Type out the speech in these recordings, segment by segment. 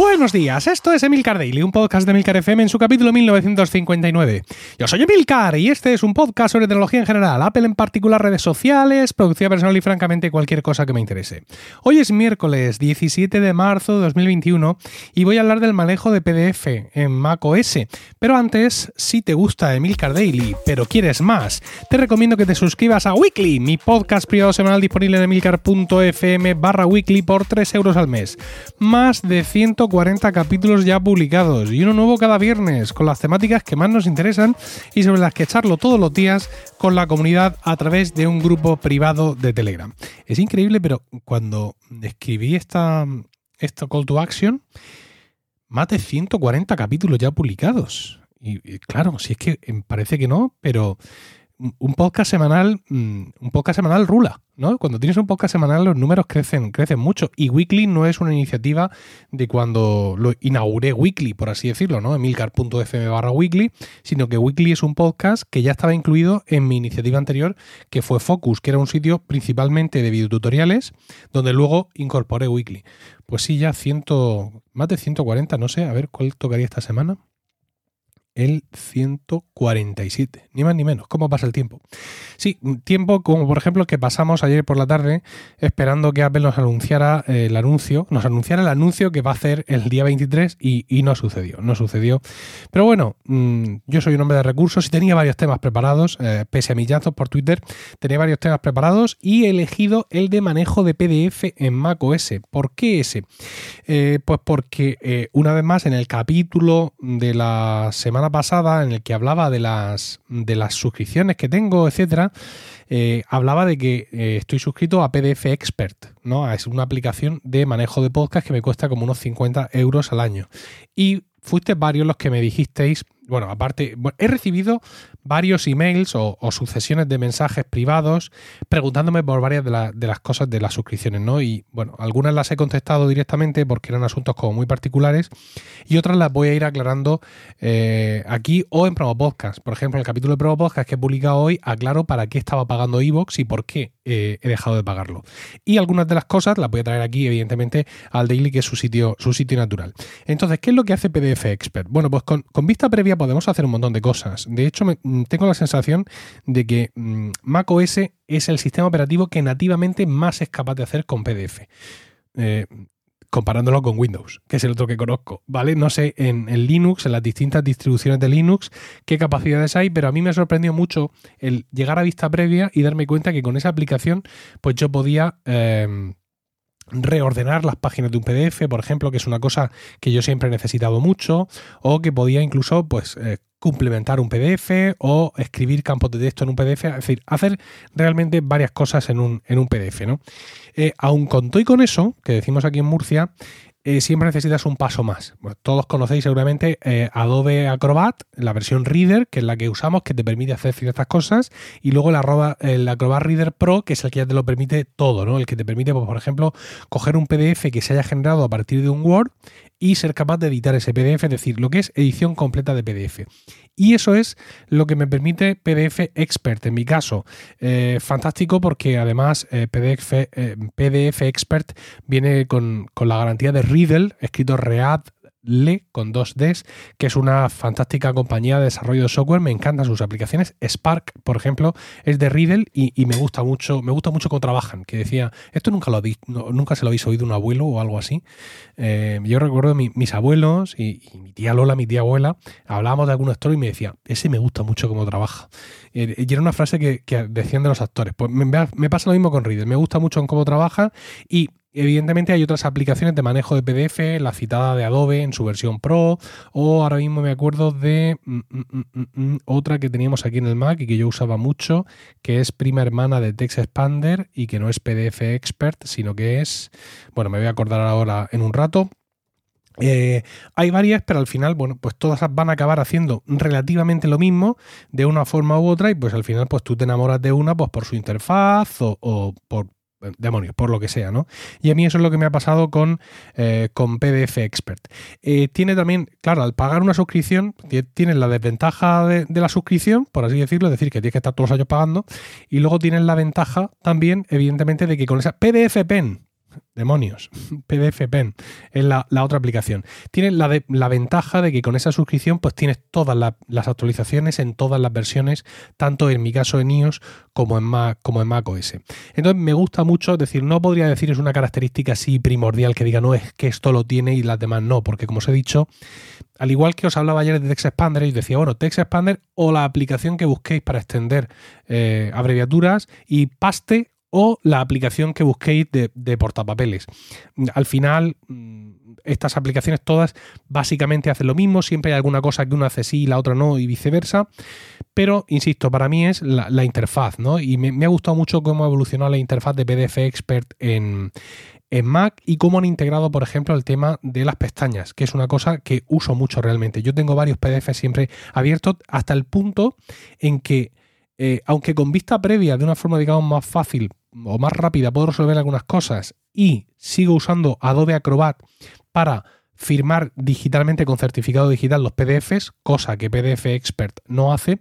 Buenos días, esto es Emilcar Daily, un podcast de Emilcar FM en su capítulo 1959. Yo soy Emilcar y este es un podcast sobre tecnología en general, Apple en particular, redes sociales, producción personal y francamente cualquier cosa que me interese. Hoy es miércoles 17 de marzo de 2021 y voy a hablar del manejo de PDF en macOS. Pero antes, si te gusta Emilcar Daily, pero quieres más, te recomiendo que te suscribas a Weekly, mi podcast privado semanal disponible en emilcar.fm barra weekly por 3 euros al mes. Más de 140 capítulos ya publicados y uno nuevo cada viernes con las temáticas que más nos interesan y sobre las que echarlo todos los días con la comunidad a través de un grupo privado de Telegram. Es increíble, pero cuando escribí esta, call to action, más de 140 capítulos ya publicados. Y, y claro, si es que em, parece que no, pero un podcast semanal, mm, un podcast semanal rula, ¿no? Cuando tienes un podcast semanal los números crecen, crecen mucho. Y Weekly no es una iniciativa de cuando lo inauguré Weekly, por así decirlo, ¿no? Emilcar.fm barra Weekly, sino que Weekly es un podcast que ya estaba incluido en mi iniciativa anterior, que fue Focus, que era un sitio principalmente de videotutoriales, donde luego incorporé Weekly. Pues sí, ya ciento, más de 140, no sé, a ver cuál tocaría esta semana el 147, ni más ni menos. ¿Cómo pasa el tiempo? Sí, tiempo como por ejemplo que pasamos ayer por la tarde esperando que Apple nos anunciara el anuncio, nos anunciara el anuncio que va a hacer el día 23 y, no sucedió, no sucedió. Pero bueno, mm, yo soy un hombre de recursos y tenía varios temas preparados, eh, pese a mis llanzos por Twitter, tenía varios temas preparados y he elegido el de manejo de PDF en macOS. ¿Por qué ese? Eh, pues porque eh, una vez más en el capítulo de la semana pasada en el que hablaba de las, de las suscripciones que tengo, etcétera, eh, hablaba de que eh, estoy suscrito a PDF Expert, ¿no? Es una aplicación de manejo de podcast que me cuesta como unos 50 euros al año. Y fuiste varios los que me dijisteis, bueno, aparte, he recibido varios emails o, sucesiones de mensajes privados preguntándome por varias de, las cosas de las suscripciones, ¿no? Y bueno, algunas las he contestado directamente porque eran asuntos como muy particulares y otras las voy a ir aclarando eh, aquí o en Promo Podcast. Por ejemplo, en el capítulo de Promo Podcast que he publicado hoy, aclaro para qué estaba pagando Evox y por qué eh, he dejado de pagarlo. Y algunas de las cosas las voy a traer aquí, evidentemente, al Daily, que es su sitio, su sitio natural. Entonces, ¿qué es lo que hace PDF Expert? Bueno, pues con, con vista previa podemos hacer un montón de cosas. De hecho, Mm, tengo la sensación de que mm, macOS es el sistema operativo que nativamente más es capaz de hacer con PDF. Eh, comparándolo con Windows, que es el otro que conozco, ¿vale? No sé en, Linux, en las distintas distribuciones de Linux, qué capacidades hay, pero a mí me sorprendió mucho el llegar a vista previa y darme cuenta que con esa aplicación, pues yo podía em, reordenar las páginas de un PDF, por ejemplo, que es una cosa que yo siempre he necesitado mucho, o que podía incluso, pues, eh, complementar un PDF o escribir campos de texto en un PDF, es decir, hacer realmente varias cosas en un, en un PDF, ¿no? Eh, aun con todo y con eso, que decimos aquí en Murcia, eh, siempre necesitas un paso más. todos conocéis seguramente eh, Adobe Acrobat, la versión Reader, que es la que usamos, que te permite hacer ciertas cosas, y luego el, Acrobat Reader Pro, que es el que ya te lo permite todo, ¿no? El que te permite, pues, por ejemplo, coger un PDF que se haya generado a partir de un Word y ser capaz de editar ese PDF, es decir, lo que es edición completa de PDF. Y eso es lo que me permite PDF Expert. En mi caso, eh, fantástico porque además PDF, PDF, Expert viene con, con, la garantía de Riddle, escrito Read le con dos Ds, que es una fantástica compañía de desarrollo de software. Me encantan sus aplicaciones. Spark, por ejemplo, es de Riddle y, me gusta mucho, me gusta mucho cómo trabajan. Que decía, esto nunca lo nunca se lo habéis oído un abuelo o algo así. Eh, yo recuerdo mis abuelos y, mi tía Lola, mi tía abuela, hablábamos de algún actor y me decía, ese me gusta mucho cómo trabaja. Eh, y era una frase que, decían de los actores. Pues me, me pasa lo mismo con Riddle. Me gusta mucho en cómo trabaja y Evidentemente hay otras aplicaciones de manejo de PDF, la citada de Adobe en su versión Pro, o ahora mismo me acuerdo de mm, mm, mm, otra que teníamos aquí en el Mac y que yo usaba mucho, que es prima hermana de Text Expander y que no es PDF Expert, sino que es, bueno, me voy a acordar ahora en un rato. Eh, hay varias, pero al final, bueno, pues todas van a acabar haciendo relativamente lo mismo de una forma u otra y pues al final pues tú te enamoras de una pues por su interfaz o, o por demonios, por lo que sea, ¿no? Y a mí eso es lo que me ha pasado con, eh, con PDF Expert. Eh, tiene también, claro, al pagar una suscripción, tienes la desventaja de, la suscripción, por así decirlo, es decir, que tienes que estar todos los años pagando, y luego tienes la ventaja también, evidentemente, de que con esa PDF Pen, demonios, PDF Pen es la, otra aplicación. Tiene la, la, ventaja de que con esa suscripción pues tienes todas las actualizaciones en todas las versiones, tanto en mi caso en iOS como en Mac, como en Mac OS. Entonces me gusta mucho, es decir, no podría decir es una característica así primordial que diga no es que esto lo tiene y las demás no, porque como os he dicho, al igual que os hablaba ayer de Text Expander, y decía, bueno, Text Expander o la aplicación que busquéis para extender eh, abreviaturas y Paste o la aplicación que busquéis de, portapapeles. Al final, mm, estas aplicaciones todas básicamente hacen lo mismo, siempre hay alguna cosa que una hace sí y la otra no y viceversa, pero insisto, para mí es la, interfaz, ¿no? Y me, ha gustado mucho cómo ha evolucionado la interfaz de PDF Expert en, en Mac y cómo han integrado, por ejemplo, el tema de las pestañas, que es una cosa que uso mucho realmente. Yo tengo varios PDF siempre abiertos hasta el punto en que, eh, aunque con vista previa, de una forma, digamos, más fácil o más rápida, puedo resolver algunas cosas y sigo usando Adobe Acrobat para firmar digitalmente con certificado digital los PDFs, cosa que PDF Expert no hace,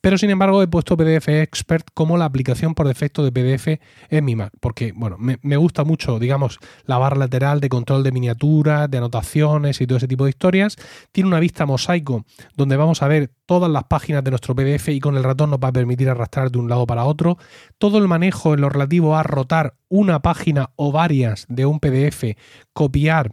pero sin embargo he puesto PDF Expert como la aplicación por defecto de PDF en mi Mac, porque bueno, me, gusta mucho, digamos, la barra lateral de control de miniaturas, de anotaciones y todo ese tipo de historias. Tiene una vista mosaico donde vamos a ver todas las páginas de nuestro PDF y con el ratón nos va a permitir arrastrar de un lado para otro. Todo el manejo en lo relativo a rotar una página o varias de un PDF, copiar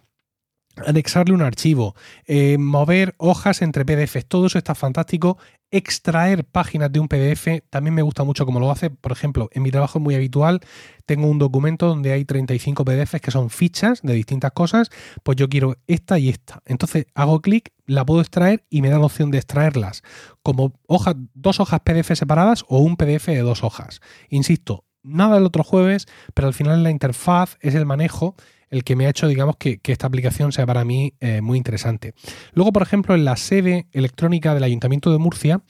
anexarle un archivo, eh, mover hojas entre PDFs, todo eso está fantástico. Extraer páginas de un PDF también me gusta mucho como lo hace. Por ejemplo, en mi trabajo es muy habitual, tengo un documento donde hay 35 PDFs que son fichas de distintas cosas, pues yo quiero esta y esta. Entonces hago clic, la puedo extraer y me da la opción de extraerlas como hojas, dos hojas PDF separadas o un PDF de dos hojas. Insisto, nada el otro jueves, pero al final la interfaz es el manejo el que me ha hecho, digamos, que, esta aplicación sea para mí eh, muy interesante. Luego, por ejemplo, en la sede electrónica del Ayuntamiento de Murcia,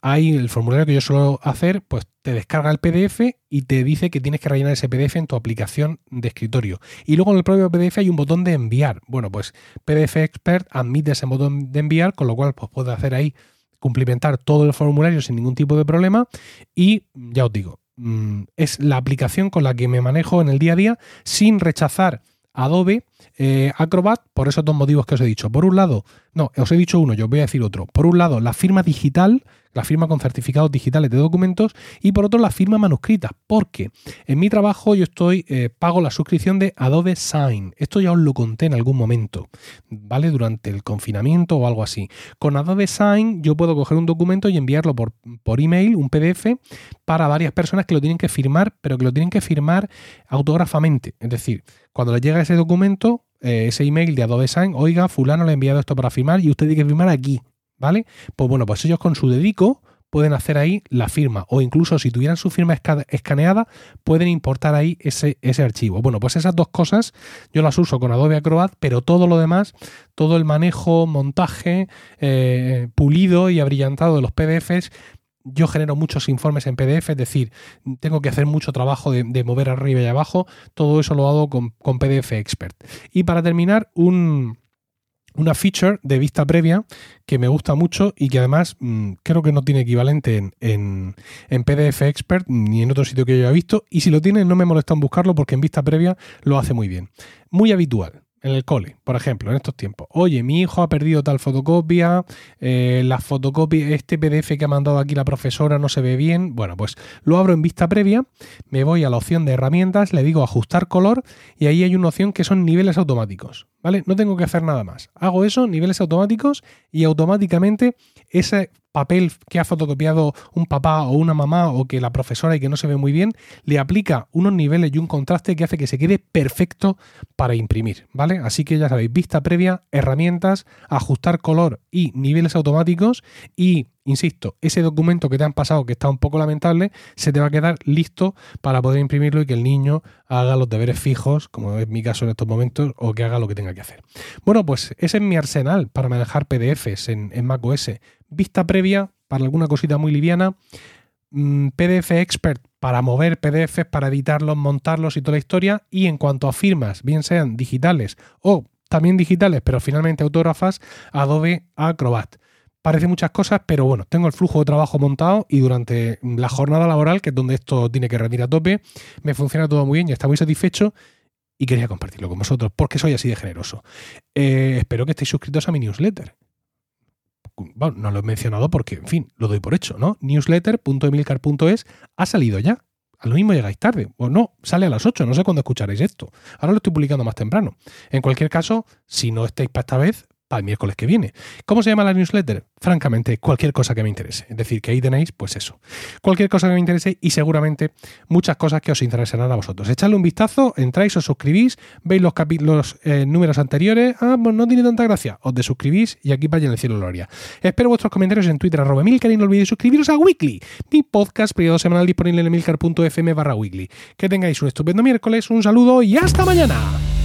hay el formulario que yo suelo hacer, pues te descarga el PDF y te dice que tienes que rellenar ese PDF en tu aplicación de escritorio. Y luego en el propio PDF hay un botón de enviar. Bueno, pues PDF Expert admite ese botón de enviar, con lo cual pues puedes hacer ahí cumplimentar todo el formulario sin ningún tipo de problema y ya os digo, mm, es la aplicación con la que me manejo en el día a día sin rechazar Adobe eh, Acrobat por esos dos motivos que os he dicho. Por un lado, no, os he dicho uno, yo os voy a decir otro. Por un lado, la firma digital, la firma con certificados digitales de documentos, y por otro, la firma manuscrita, porque en mi trabajo yo estoy, eh, pago la suscripción de Adobe Sign. Esto ya os lo conté en algún momento, ¿vale? Durante el confinamiento o algo así. Con Adobe Sign yo puedo coger un documento y enviarlo por, por email, un PDF, para varias personas que lo tienen que firmar, pero que lo tienen que firmar autógrafamente. Es decir, cuando le llega ese documento, eh, ese email de Adobe Sign, oiga, fulano le ha enviado esto para firmar y usted tiene que firmar aquí, ¿vale? Pues bueno, pues ellos con su dedico pueden hacer ahí la firma o incluso si tuvieran su firma escaneada pueden importar ahí ese, ese archivo. Bueno, pues esas dos cosas yo las uso con Adobe Acrobat, pero todo lo demás, todo el manejo, montaje, eh, pulido y abrillantado de los PDFs yo genero muchos informes en PDF, es decir, tengo que hacer mucho trabajo de, mover arriba y abajo, todo eso lo hago con, PDF Expert. Y para terminar, un, una feature de vista previa que me gusta mucho y que además mm, creo que no tiene equivalente en, en, PDF Expert ni en otro sitio que yo haya visto. Y si lo tiene, no me molesta en buscarlo porque en vista previa lo hace muy bien. Muy habitual en el cole, por ejemplo, en estos tiempos. Oye, mi hijo ha perdido tal fotocopia, eh, la fotocopia, este PDF que ha mandado aquí la profesora no se ve bien. Bueno, pues lo abro en vista previa, me voy a la opción de herramientas, le digo ajustar color y ahí hay una opción que son niveles automáticos. ¿Vale? No tengo que hacer nada más. Hago eso, niveles automáticos, y automáticamente ese papel que ha fotocopiado un papá o una mamá o que la profesora y que no se ve muy bien, le aplica unos niveles y un contraste que hace que se quede perfecto para imprimir, ¿vale? Así que ya sabéis, vista previa, herramientas, ajustar color y niveles automáticos y insisto, ese documento que te han pasado que está un poco lamentable, se te va a quedar listo para poder imprimirlo y que el niño haga los deberes fijos, como es mi caso en estos momentos, o que haga lo que tenga que hacer. Bueno, pues ese es mi arsenal para manejar PDFs en, en macOS. Vista previa para alguna cosita muy liviana. Mm, PDF Expert para mover PDFs, para editarlos, montarlos y toda la historia. Y en cuanto a firmas, bien sean digitales o también digitales, pero finalmente autógrafas, Adobe Acrobat parece muchas cosas, pero bueno, tengo el flujo de trabajo montado y durante la jornada laboral, que es donde esto tiene que rendir a tope, me funciona todo muy bien y está muy satisfecho. y quería compartirlo con vosotros porque soy así de generoso. Eh, espero que estéis suscritos a mi newsletter. Bueno, no lo he mencionado porque, en fin, lo doy por hecho, ¿no? Newsletter.emilcar.es ha salido ya. A lo mismo llegáis tarde. O no, sale a las 8, no sé cuándo escucharéis esto. Ahora lo estoy publicando más temprano. En cualquier caso, si no estáis para esta vez, el miércoles que viene. ¿Cómo se llama la newsletter? Francamente, cualquier cosa que me interese. Es decir, que ahí tenéis, pues eso. Cualquier cosa que me interese y seguramente muchas cosas que os interesarán a vosotros. Echadle un vistazo, entráis, os suscribís, veis los, eh, números anteriores. Ah, pues no tiene tanta gracia. Os desuscribís y aquí vaya en el cielo gloria. Espero vuestros comentarios en Twitter, arroba Milcar y no olvidéis suscribiros a Weekly, mi podcast periodo semanal disponible en emilcar.fm barra Weekly. Que tengáis un estupendo miércoles, un saludo y hasta mañana.